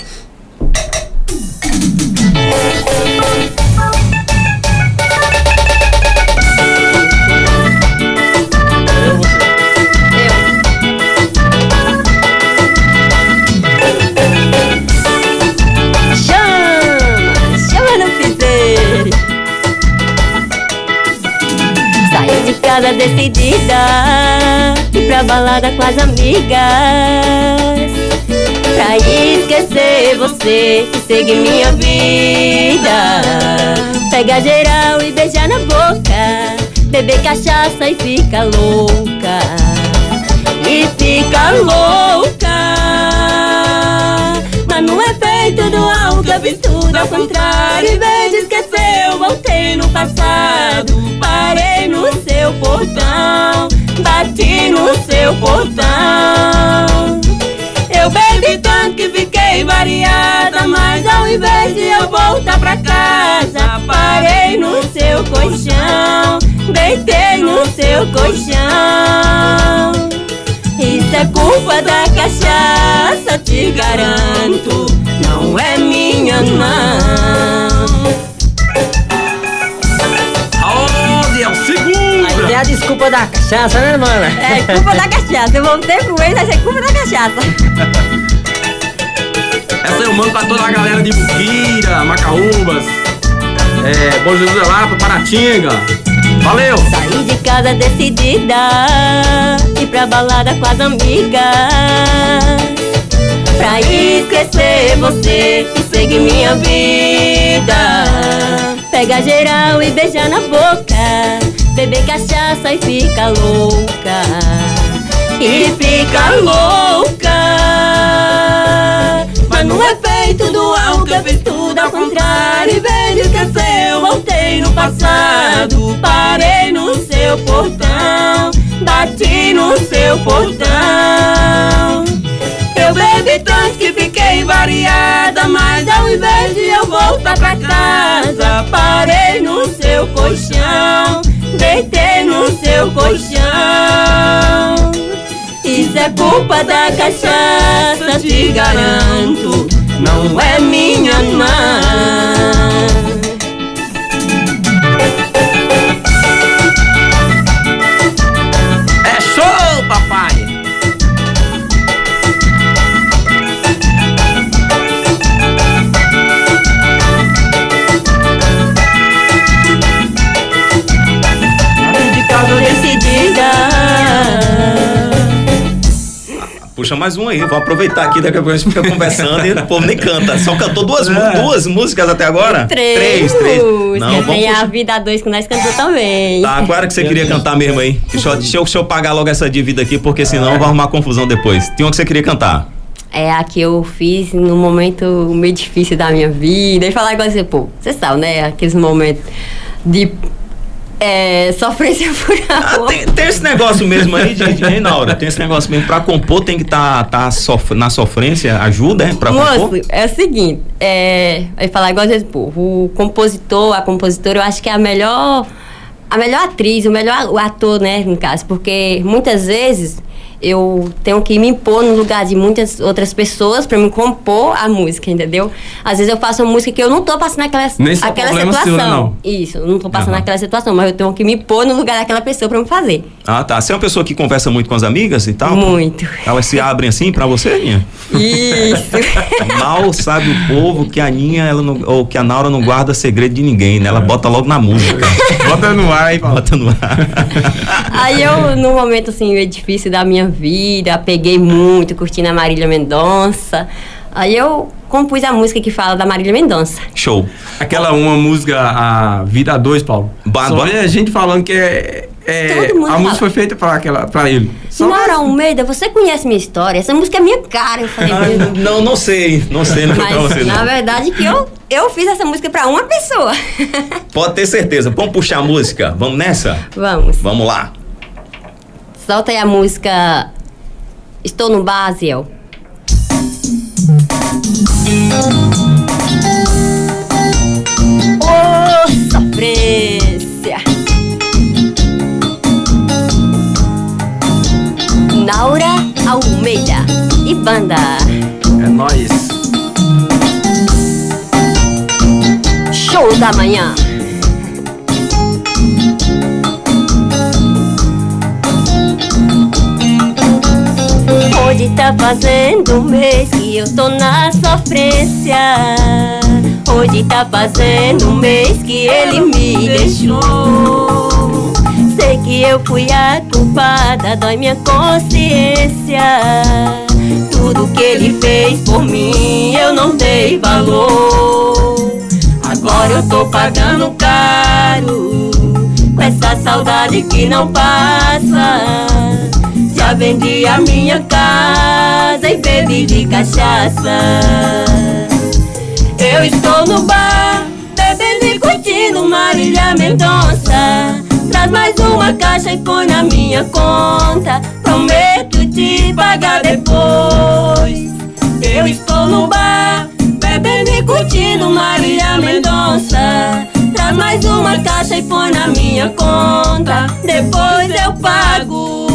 Speaker 3: Casa decidida. E pra balada com as amigas. Pra esquecer você e seguir minha vida. Pega geral e beija na boca. Beber cachaça e fica louca. E fica louca. Mas não é feito do alto, eu fiz tudo ao contrário. Em vez de esquecer eu voltei no passado. Parei no seu portão Bati no seu portão Eu bebi tanto que fiquei variada Mas ao invés de eu voltar pra casa Parei no seu colchão Deitei no seu colchão. Isso é culpa da cachaça, te garanto Não é minha não
Speaker 5: A ideia desculpa
Speaker 6: culpa da cachaça, né, mana?
Speaker 7: É culpa da cachaça. Eu voltei pro ex, achei culpa da cachaça.
Speaker 4: Essa eu mando pra toda a galera de Buquira, Macaúbas, é, Bom Jesus da Lapa, Paratinga. Valeu!
Speaker 7: Saí de casa decidida, ir pra balada com as amigas. Pra esquecer você e seguir minha vida. Pega geral e beija na boca. Beber cachaça e fica louca. E fica louca. Mas no efeito do álcool eu fiz tudo ao contrário. Vez de esquecer, eu voltei no passado. Parei no seu portão. Bati no seu portão. Eu bebi tanto que fiquei variada Mas ao invés de eu voltar pra casa Parei no seu colchão Deitei no seu colchão. Isso é culpa da cachaça, te garanto. Não é minha
Speaker 2: mais um aí, vou aproveitar aqui, daqui a pouco a gente fica conversando e o povo nem canta. Só cantou duas, mu- duas músicas até agora?
Speaker 7: Três,
Speaker 2: Três, três.
Speaker 7: músicas.
Speaker 2: Não, vamos
Speaker 7: Tem a. Vida 2 que nós cantamos também
Speaker 2: Tá, qual era que você queria cantar mesmo aí? Deixa eu, deixa, eu, deixa eu pagar logo essa dívida aqui, porque senão vai arrumar confusão depois. Tem uma que você queria cantar.
Speaker 7: É a que eu fiz num momento meio difícil da minha vida. E falar igual assim, pô, você sabe, né? Aqueles momentos de é, sofrência <laughs> por
Speaker 2: Ah,
Speaker 7: amor.
Speaker 2: tem, tem esse negócio mesmo aí, de, de, hein, Naura? Tem esse negócio mesmo. Pra compor tem que estar tá, tá sof- na sofrência. Ajuda, é? Pra
Speaker 7: Moço,
Speaker 2: compor?
Speaker 7: é o seguinte, é, eu ia falar igual às vezes, pô, o compositor, a compositora, eu acho que é a melhor, a melhor atriz, o melhor ator, né, no caso, porque muitas vezes eu tenho que me impor no lugar de muitas outras pessoas pra me compor a música, entendeu? Às vezes eu faço uma música que eu não tô passando aquela, aquela
Speaker 4: problema seu,
Speaker 7: situação.
Speaker 4: não.
Speaker 7: Isso, eu não tô passando
Speaker 2: Aham.
Speaker 7: aquela situação, mas eu tenho que me pôr no lugar daquela pessoa pra me fazer.
Speaker 2: Ah, tá. Você é uma pessoa que conversa muito com as amigas e tal?
Speaker 7: Muito.
Speaker 2: Elas se abrem assim pra você, Aninha?
Speaker 7: Isso. <laughs>
Speaker 2: Mal sabe o povo que a Aninha, ela não, ou que a Naura não guarda segredo de ninguém, né? Ela bota logo na música.
Speaker 4: Bota no ar Paulo.
Speaker 2: Bota no ar.
Speaker 7: Aí eu, num momento assim, meio difícil da minha vida, peguei muito, curtindo a Marília Mendonça. Aí eu compus a música que fala da Marília Mendonça.
Speaker 2: Show.
Speaker 4: Aquela uma música, a Vida 2, Paulo. Vê a gente falando que é. é-
Speaker 7: Todo mundo
Speaker 4: a
Speaker 7: fala.
Speaker 4: música foi feita pra, aquela, pra ele. Só
Speaker 7: Almeida, você conhece minha história? Essa música é minha cara. Eu falei,
Speaker 2: Ah,
Speaker 7: "Meu
Speaker 2: não, não sei. Não sei, não foi pra você,
Speaker 7: Mas na
Speaker 2: não.
Speaker 7: verdade que eu, eu fiz essa música pra uma pessoa. <laughs>
Speaker 2: Pode ter certeza. Vamos puxar a música? Vamos nessa?
Speaker 7: Vamos.
Speaker 2: Vamos lá.
Speaker 7: Solta aí a música Estou no Aziel. Ô, sofrência Naura Almeida e banda
Speaker 4: É nóis.
Speaker 7: Show da manhã Hoje tá fazendo um mês que eu tô na sofrência Hoje tá fazendo um mês que ele me deixou. Sei que eu fui a culpada, dói minha consciência. Tudo que ele fez por mim eu não dei valor. Agora eu tô pagando caro Com essa saudade que não passa vendi a minha casa e bebi de cachaça. Eu estou no bar, bebendo e curtindo Marília Mendonça. Traz mais uma caixa e põe na minha conta. Prometo te pagar depois. Eu estou no bar, bebendo e curtindo Marília Mendonça. Traz mais uma caixa e põe na minha conta. Depois eu pago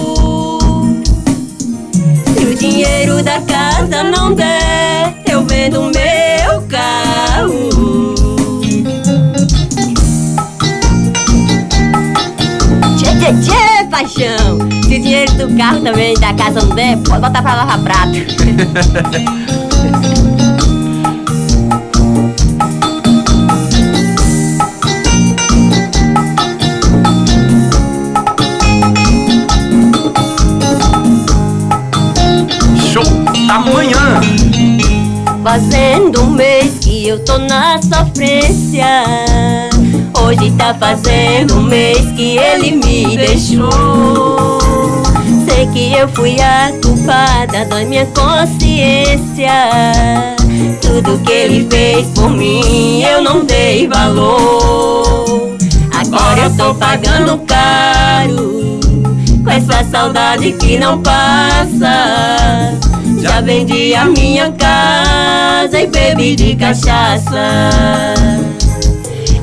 Speaker 7: Se o dinheiro da casa não der Eu vendo meu carro Tchê, tchê, tchê, paixão. Se o dinheiro do carro também da casa não der, pode botar pra lavar prato. <laughs>
Speaker 3: Fazendo um mês que eu tô na sofrência. Hoje tá fazendo um mês que ele me deixou. Sei que eu fui a culpada da minha consciência. Tudo que ele fez por mim eu não dei valor. Agora eu tô pagando caro com essa saudade que não passa. Já vendi a minha casa e bebi de cachaça.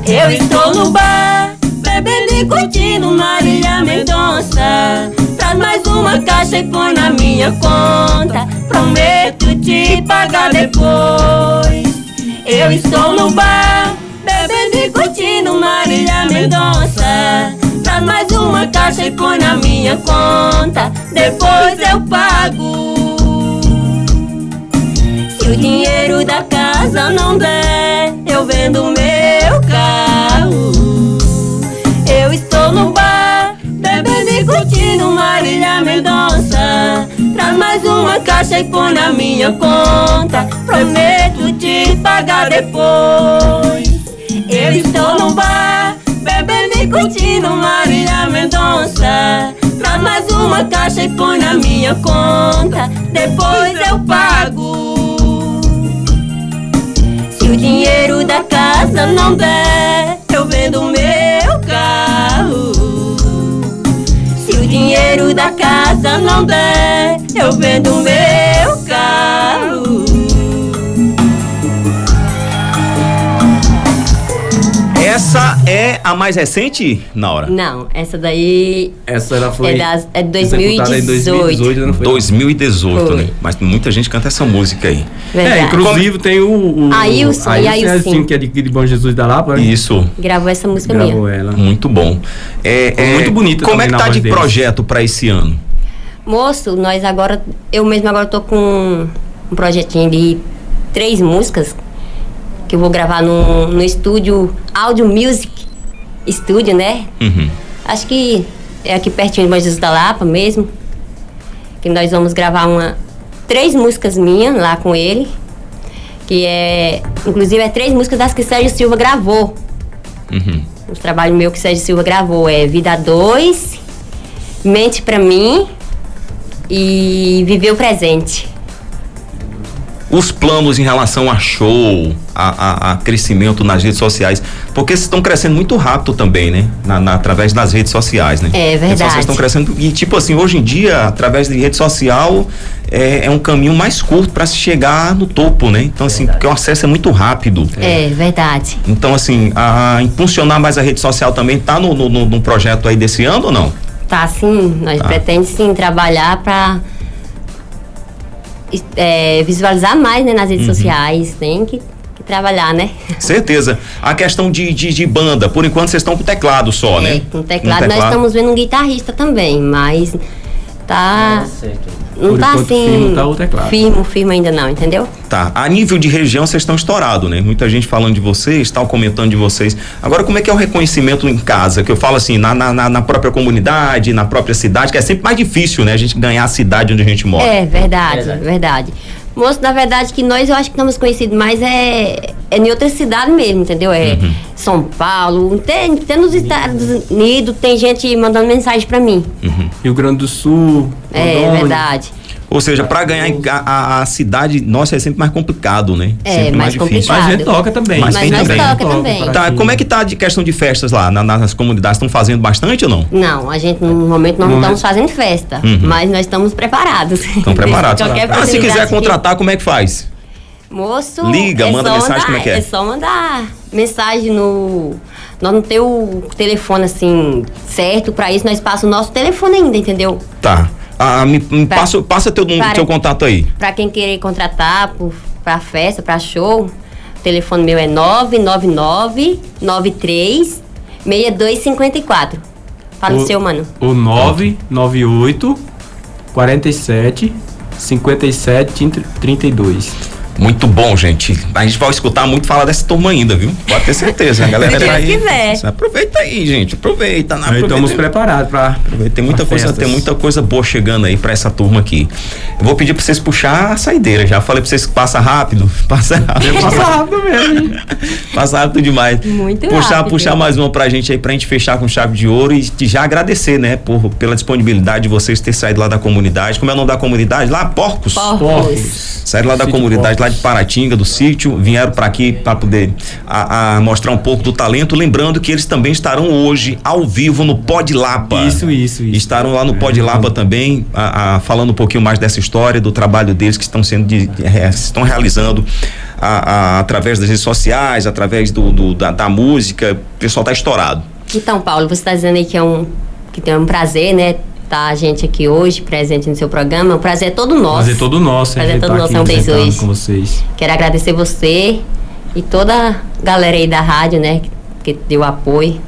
Speaker 3: Eu estou no bar, bebendo e curtindo Marília Mendonça. Traz mais uma caixa e põe na minha conta. Prometo te pagar depois. Eu estou no bar, bebendo e curtindo Marília Mendonça. Traz mais uma caixa e põe na minha conta. Depois eu pago. Da casa não der, eu vendo meu carro. Eu estou no bar, bebendo e curtindo Marília Mendonça. Traz mais uma caixa e põe na minha conta. Prometo te pagar depois. Eu estou no bar, bebendo e curtindo Marília Mendonça. Traz mais uma caixa e põe na minha conta. Depois eu pago. Dinheiro da casa não der, eu vendo meu carro. Se o dinheiro da casa não der, eu vendo meu carro.
Speaker 2: Essa é a mais recente, Naura?
Speaker 7: Não, essa daí
Speaker 4: Essa ela foi
Speaker 7: é, das, é
Speaker 4: em
Speaker 7: 2018.
Speaker 4: 2018, não foi?
Speaker 2: 2018,
Speaker 7: Foi.
Speaker 2: né? Mas muita gente canta essa música aí.
Speaker 7: Verdade.
Speaker 4: É, inclusive tem o, o
Speaker 7: Ailson e Ailcim.
Speaker 4: Ailcim, que é de, de Bom Jesus da Lapa. né?
Speaker 2: Isso.
Speaker 7: Gravou essa música
Speaker 4: Gravou
Speaker 7: minha.
Speaker 4: ela.
Speaker 2: Muito bom. É, é,
Speaker 4: muito bonita
Speaker 2: Como é que tá de
Speaker 4: deles.
Speaker 2: projeto pra esse ano?
Speaker 7: Moço, nós agora, eu mesmo agora tô com um projetinho de três músicas que eu vou gravar no, no estúdio Audio Music Studio, né?
Speaker 2: Uhum.
Speaker 7: Acho que é aqui pertinho de Jesus da Lapa mesmo. Que nós vamos gravar uma três músicas minhas lá com ele. Que é. Inclusive é três músicas das que Sérgio Silva gravou.
Speaker 2: Uhum.
Speaker 7: Os trabalhos meu que Sérgio Silva gravou é Vida 2, Mente Pra Mim e Viver o Presente.
Speaker 2: Os planos em relação a show, a, a- a crescimento nas redes sociais, porque vocês estão crescendo muito rápido também, né? Na, na- através das redes sociais, né?
Speaker 7: É
Speaker 2: As
Speaker 7: verdade.
Speaker 2: Vocês estão crescendo e tipo assim, hoje em dia, através de rede social, é, é um caminho mais curto para se chegar no topo, né? Então assim, porque o acesso é muito rápido.
Speaker 7: É, verdade.
Speaker 2: Então assim, a impulsionar mais a rede social também tá no, no, no- no projeto aí desse ano ou não?
Speaker 7: Tá sim, nós
Speaker 2: Tá.
Speaker 7: pretendemos sim trabalhar pra é, visualizar mais né, nas redes
Speaker 2: Uhum.
Speaker 7: sociais. Tem que, que trabalhar, né?
Speaker 2: Certeza. A questão de, de, de banda, por enquanto vocês estão com teclado só, né?
Speaker 7: É, com teclado, nós estamos vendo um guitarrista também, mas tá.
Speaker 5: certo.
Speaker 7: Não tá assim.
Speaker 4: firme tá o teclado.
Speaker 7: Firme, firme ainda não, entendeu?
Speaker 2: Tá. A nível de região, vocês estão estourados, né? Muita gente falando de vocês, tal, comentando de vocês. Agora, como é que é o reconhecimento em casa? Que eu falo assim, na, na, na- própria comunidade, na própria cidade, que é sempre mais difícil, né? A gente ganhar a cidade onde a gente mora.
Speaker 7: É, verdade,
Speaker 5: Verdade.
Speaker 7: verdade. Moço, na verdade, que nós eu acho que estamos conhecidos mais é, é em outra cidade mesmo, entendeu? É
Speaker 2: Uhum.
Speaker 7: São Paulo, tem, tem nos Estados Unidos, tem gente mandando mensagem pra mim.
Speaker 4: Rio Grande do Sul.
Speaker 7: É,
Speaker 4: Rondônia.
Speaker 7: verdade.
Speaker 2: Ou seja, para ganhar a, a- a cidade, nossa, é sempre mais complicado, né?
Speaker 7: É,
Speaker 2: sempre
Speaker 7: mais complicado.
Speaker 4: Mas a gente toca também.
Speaker 2: Mas
Speaker 7: Mas
Speaker 2: tem
Speaker 7: nós
Speaker 2: também.
Speaker 7: toca também.
Speaker 2: Tá, como é que tá de questão de festas lá na- nas comunidades? Estão fazendo bastante ou não?
Speaker 7: Não, a gente no momento não estamos fazendo festa,
Speaker 2: Uhum.
Speaker 7: mas nós estamos preparados.
Speaker 2: Estão preparados. <laughs>
Speaker 7: Qualquer
Speaker 2: Ah, se quiser
Speaker 7: oportunidade que-
Speaker 2: contratar, como é que faz?
Speaker 7: Moço,
Speaker 2: Liga, manda
Speaker 7: só
Speaker 2: mensagem,
Speaker 7: mandar-
Speaker 2: como é que é?
Speaker 7: É só mandar mensagem no. Nós não temos o telefone assim certo pra isso, nós passamos o nosso telefone ainda, entendeu?
Speaker 2: Tá. Ah, me, me
Speaker 7: Para-
Speaker 2: passa, passa teu,
Speaker 7: para-
Speaker 2: teu contato aí.
Speaker 7: Pra quem querer contratar por, pra festa, pra show, o telefone meu é 999 93 6254. Fala o, o seu, mano.
Speaker 4: O 998 47 57 32.
Speaker 2: Muito bom, gente. A gente vai escutar muito falar dessa turma ainda, viu? Pode ter certeza. A galera tá aí. Quiser. Aproveita aí, gente. Aproveita.
Speaker 4: Né? Aproveita. Estamos preparados para.
Speaker 2: Tem muita coisa, festas. tem muita coisa boa chegando aí para essa turma aqui. Eu vou pedir para vocês puxar a saideira. Já falei para vocês que passa rápido. <laughs> Passa rápido.
Speaker 4: passa <laughs> rápido mesmo.
Speaker 2: passa rápido demais.
Speaker 7: Muito
Speaker 2: puxar,
Speaker 7: rápido.
Speaker 2: Puxar mais uma pra gente aí, pra gente fechar com chave de ouro e já agradecer, né, por, pela disponibilidade de vocês ter saído lá da comunidade. Como é o nome da comunidade? Lá, Porcos.
Speaker 7: Porcos. Porcos.
Speaker 2: Saíram lá da Sítio comunidade, Porcos. Lá de Paratinga, do sítio, vieram para aqui para poder a, a, mostrar um pouco do talento. Lembrando que eles também estarão hoje ao vivo no Pod Lapa.
Speaker 4: Isso, isso, isso.
Speaker 2: Estarão lá no é, Pod Lapa também, a, falando um pouquinho mais dessa história, do trabalho deles que estão sendo de, de, estão realizando através das redes sociais, através do, do da, da música. O pessoal está estourado.
Speaker 7: Então, Paulo, você está dizendo aí que é um que tem um prazer, né? Tá a gente aqui hoje, presente no seu programa. O prazer é todo nosso.
Speaker 4: Prazer é todo nosso.
Speaker 7: Prazer é todo nosso, é um beijo hoje.
Speaker 4: com vocês.
Speaker 7: Quero agradecer você e toda a galera aí da rádio, né? Que deu apoio.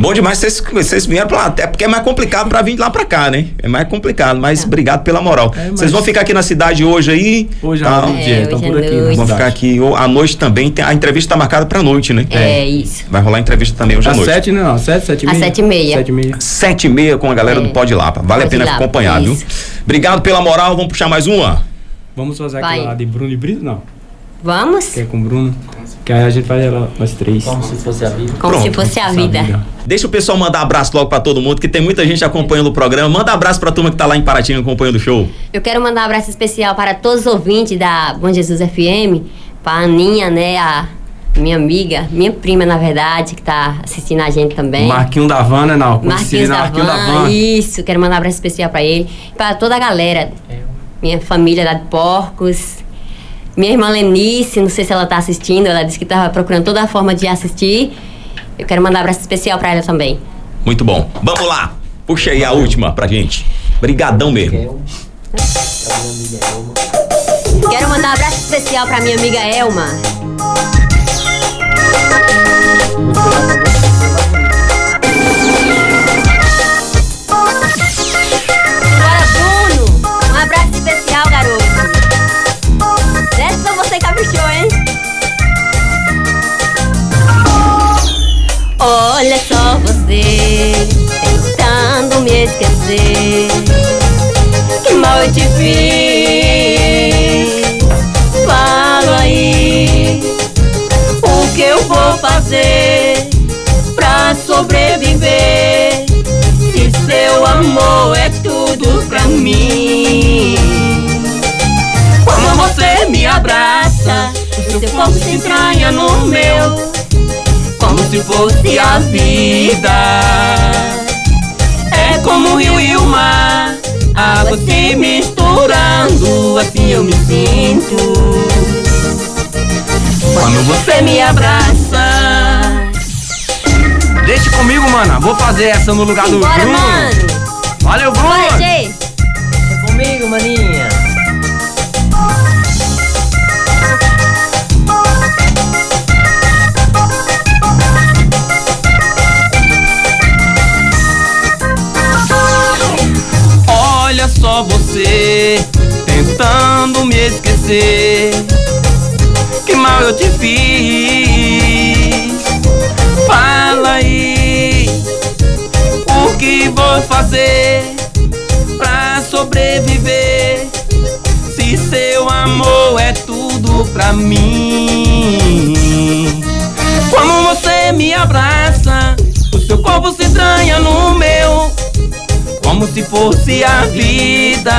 Speaker 2: Bom demais vocês, vocês vieram pra lá, até porque é mais complicado para vir lá para cá, né? É mais complicado, mas é. obrigado pela moral. É, vocês vão ficar aqui na cidade hoje aí?
Speaker 4: Hoje tá? é, dia, estão por aqui.
Speaker 2: Vão ficar aqui à noite também. Tem, a entrevista tá marcada pra noite, né?
Speaker 7: É, isso.
Speaker 2: Vai rolar entrevista também hoje à noite.
Speaker 4: Às sete, né? Não, sete, sete e meia.
Speaker 7: Às sete e meia.
Speaker 4: Sete e meia.
Speaker 2: Sete e meia com a galera é. do Pod Lapa. Vale Pode a pena acompanhar, viu? Obrigado pela moral. Vamos puxar mais uma?
Speaker 4: Vamos fazer aquela de Bruno e Brito? Não.
Speaker 7: Vamos?
Speaker 4: Que é com o Bruno. Que aí a gente faz ela, nós três.
Speaker 5: Como se fosse a vida.
Speaker 7: Como Pronto, se fosse a vida. vida.
Speaker 2: Deixa o pessoal mandar abraço logo para todo mundo, que tem muita gente acompanhando o programa. Manda abraço pra turma que tá lá em Paraty acompanhando o show.
Speaker 7: Eu quero mandar um abraço especial para todos os ouvintes da Bom Jesus FM, pra Aninha, né, a minha amiga, minha prima, na verdade, que tá assistindo a gente também.
Speaker 4: Marquinho da Vana, né, não.
Speaker 7: Marquinhos da, Marquinho da Van. Isso, quero mandar um abraço especial para ele. Para toda a galera, minha família lá de Porcos, minha irmã Lenice, não sei se ela está assistindo, ela disse que estava procurando toda a forma de assistir. Eu quero mandar um abraço especial para ela também.
Speaker 2: Muito bom. Vamos lá. Puxa aí a última pra gente. Brigadão mesmo.
Speaker 7: Quero mandar um abraço especial para minha amiga Elma. Mim. Como você me abraça, o seu corpo se entranha no meu, como se fosse a vida. É como o rio e o mar, água se misturando, assim eu me sinto. Quando você me abraça.
Speaker 4: Deixa comigo, mano. Vou fazer essa no lugar do Bruno.
Speaker 7: Mano.
Speaker 4: Valeu, Bruno.
Speaker 7: Bora,
Speaker 5: comigo, maninha.
Speaker 4: Olha só você tentando me esquecer. Que mal eu te fiz. Fala aí o que vou fazer pra sobreviver. Mim. Como você me abraça, o seu corpo se estranha no meu como se fosse a vida.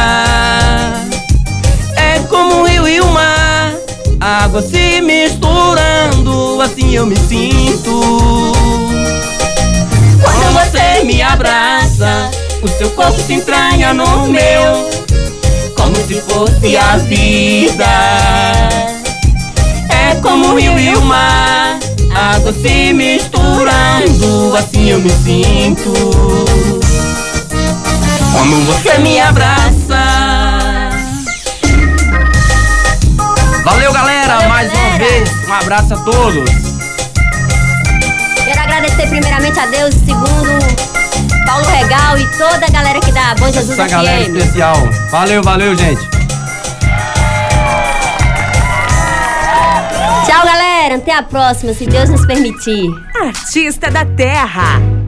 Speaker 4: É como o rio e o mar, água se misturando, assim eu me sinto. Quando você me abraça, o seu corpo se entranha no meu, como se fosse a vida. É como o rio e o mar, água se misturando, assim eu me sinto. Como você me abraça. Valeu, galera,
Speaker 7: Valeu,
Speaker 4: mais
Speaker 7: galera.
Speaker 4: uma vez. Um abraço a todos.
Speaker 7: Quero agradecer primeiramente a Deus e segundo toda a galera que dá Bom Jesus
Speaker 4: Essa galera
Speaker 7: FM.
Speaker 4: especial. Valeu, valeu, gente.
Speaker 7: Tchau, galera. Até a próxima, se Deus nos permitir.
Speaker 1: Artista da Terra.